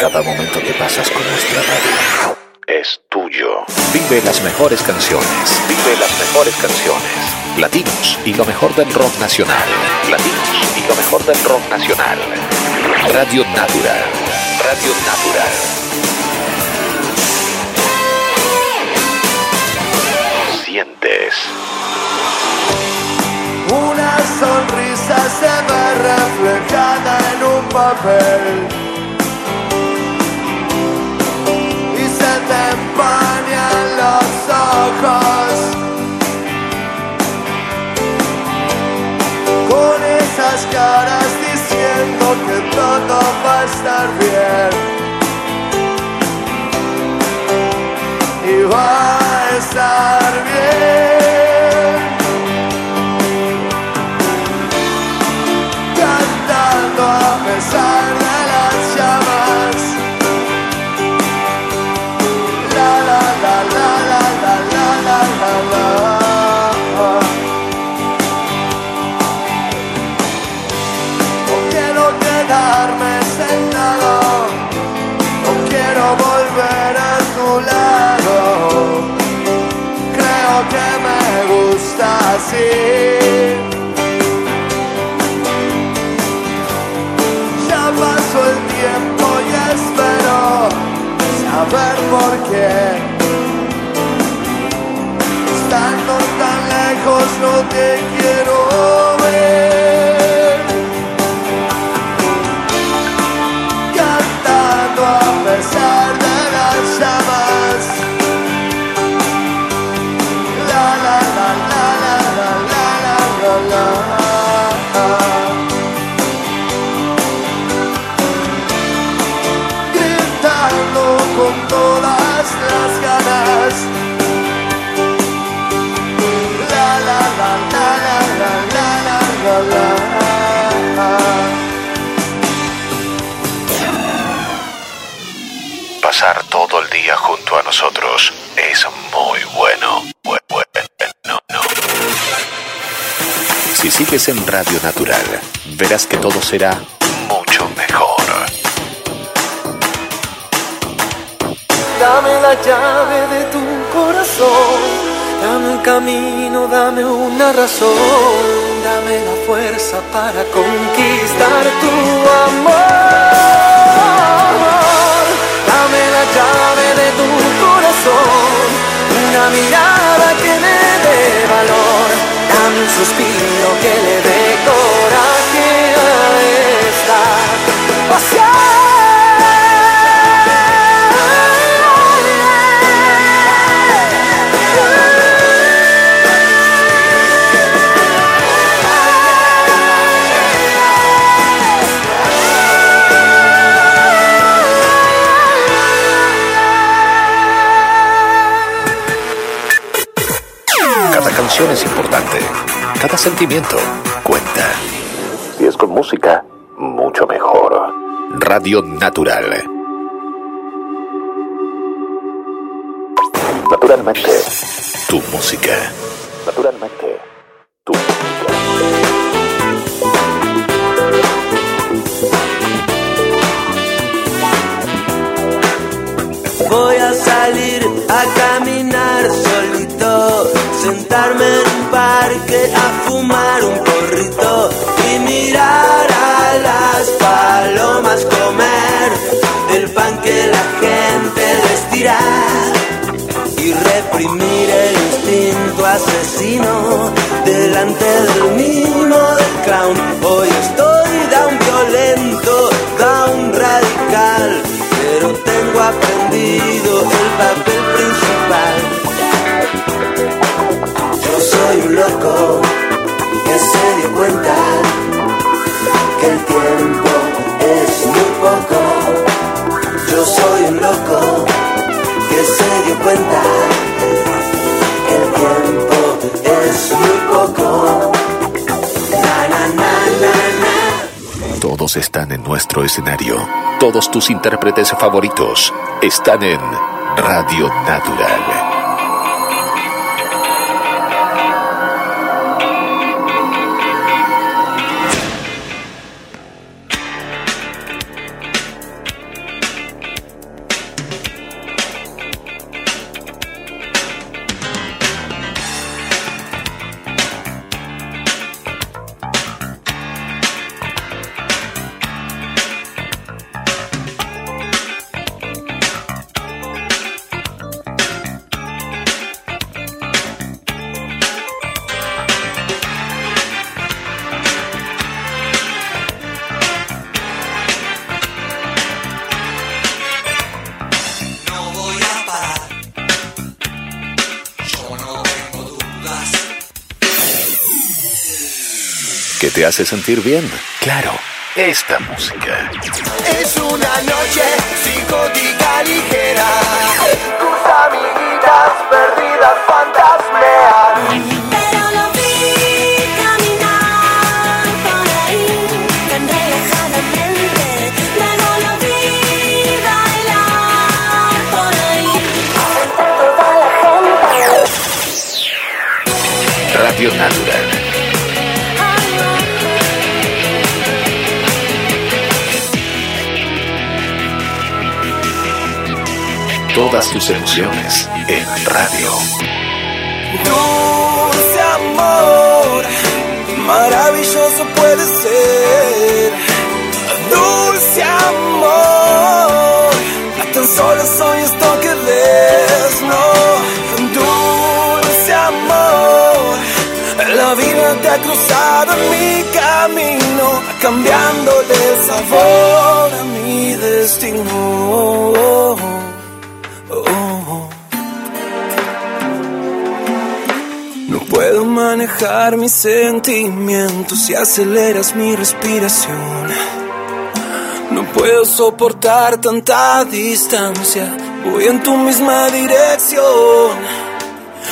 Cada momento que pasas con nuestra radio es tuyo. Vive las mejores canciones. Vive las mejores canciones. Latinos y lo mejor del rock nacional. Latinos y lo mejor del rock nacional. Radio Natural. Radio Natural. Sientes. Una sonrisa se ve reflejada en un papel. Con esas caras diciendo que todo va a estar bien. Y va a estar bien. cantando a pesar Creo que me gusta así. Ya pasó el tiempo y espero saber por qué. Estando tan lejos no te quiero Pasar todo el día junto a nosotros es muy bueno. Bu- Bueno, no. Si sigues en Radio Natural, verás que todo será mucho mejor. Dame la llave de tu corazón, dame un camino, dame una razón, dame la fuerza para conquistar tu amor. La llave de tu corazón, una mirada que me dé valor, dame un suspiro canción es importante. Cada sentimiento cuenta. Si es con música, mucho mejor. Radio Natural. Naturalmente. Tu música. Naturalmente. Tu sentarme en un parque a fumar un porrito y mirar a las palomas comer el pan que la gente les tira y reprimir el instinto asesino delante del mimo del clown. Hoy estoy down violento, down radical, pero tengo aprendido el papel el tiempo es muy poco. Todos están en nuestro escenario. Todos tus intérpretes favoritos están en Radio Natural. Te hace sentir bien. Claro, esta música. Es una noche psicótica ligera. Todas tus emociones en radio. Dulce amor, maravilloso puede ser. Dulce amor, tan solo soy esto que ves, no. Dulce amor, la vida te ha cruzado en mi camino, cambiándole el sabor a mi destino. Manejar mis sentimientos si aceleras mi respiración. No puedo soportar tanta distancia, voy en tu misma dirección.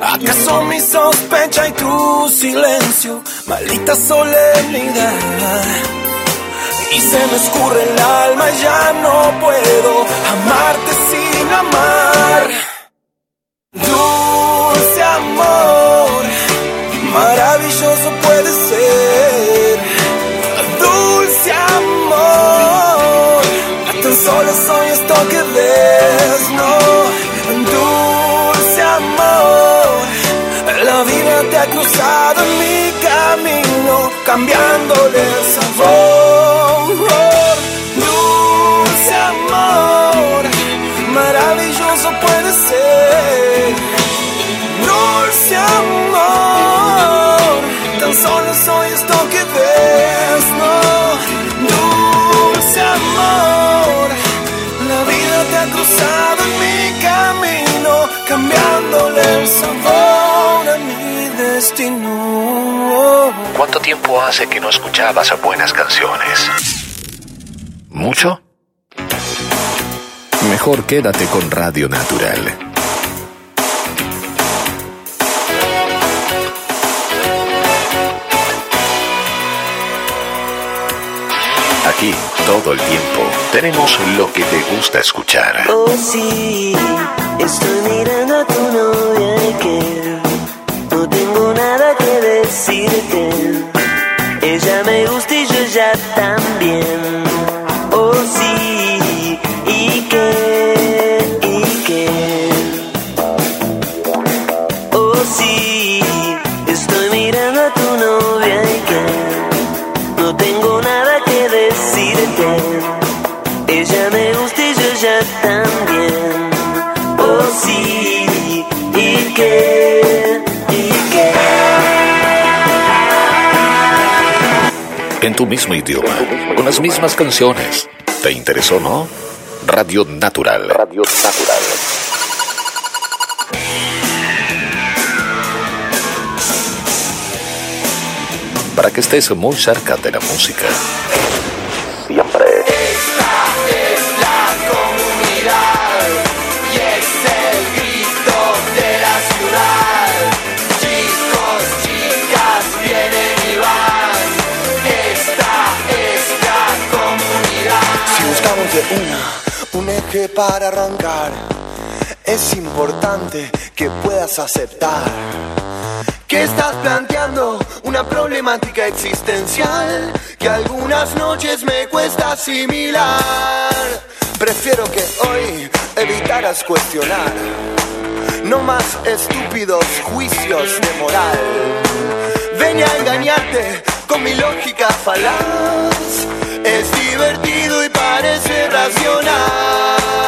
¿Acaso mi sospecha y tu silencio, maldita solemnidad? Y se me escurre el alma y ya no puedo amarte sin amar. ¿Cuánto tiempo hace que no escuchabas buenas canciones? ¿Mucho? Mejor quédate con Radio Natural. Aquí, todo el tiempo, tenemos lo que te gusta escuchar. Oh sí, estoy mirando a tu novia y que no tengo nada que decirte. También. Oh sí, y que, y que. Oh sí, estoy mirando a tu novia y que no tengo nada que decirte. Ella me gusta y yo ya también. Oh sí, y que, tu mismo idioma, con las mismas canciones. ¿Te interesó, no? Radio Natural. Radio Natural. Para que estés muy cerca de la música. Una, un eje para arrancar, es importante que puedas aceptar que estás planteando una problemática existencial que algunas noches me cuesta asimilar. Prefiero que hoy evitaras cuestionar, no más estúpidos juicios de moral. Ven a engañarte con mi lógica falaz. Es divertido y parece racional.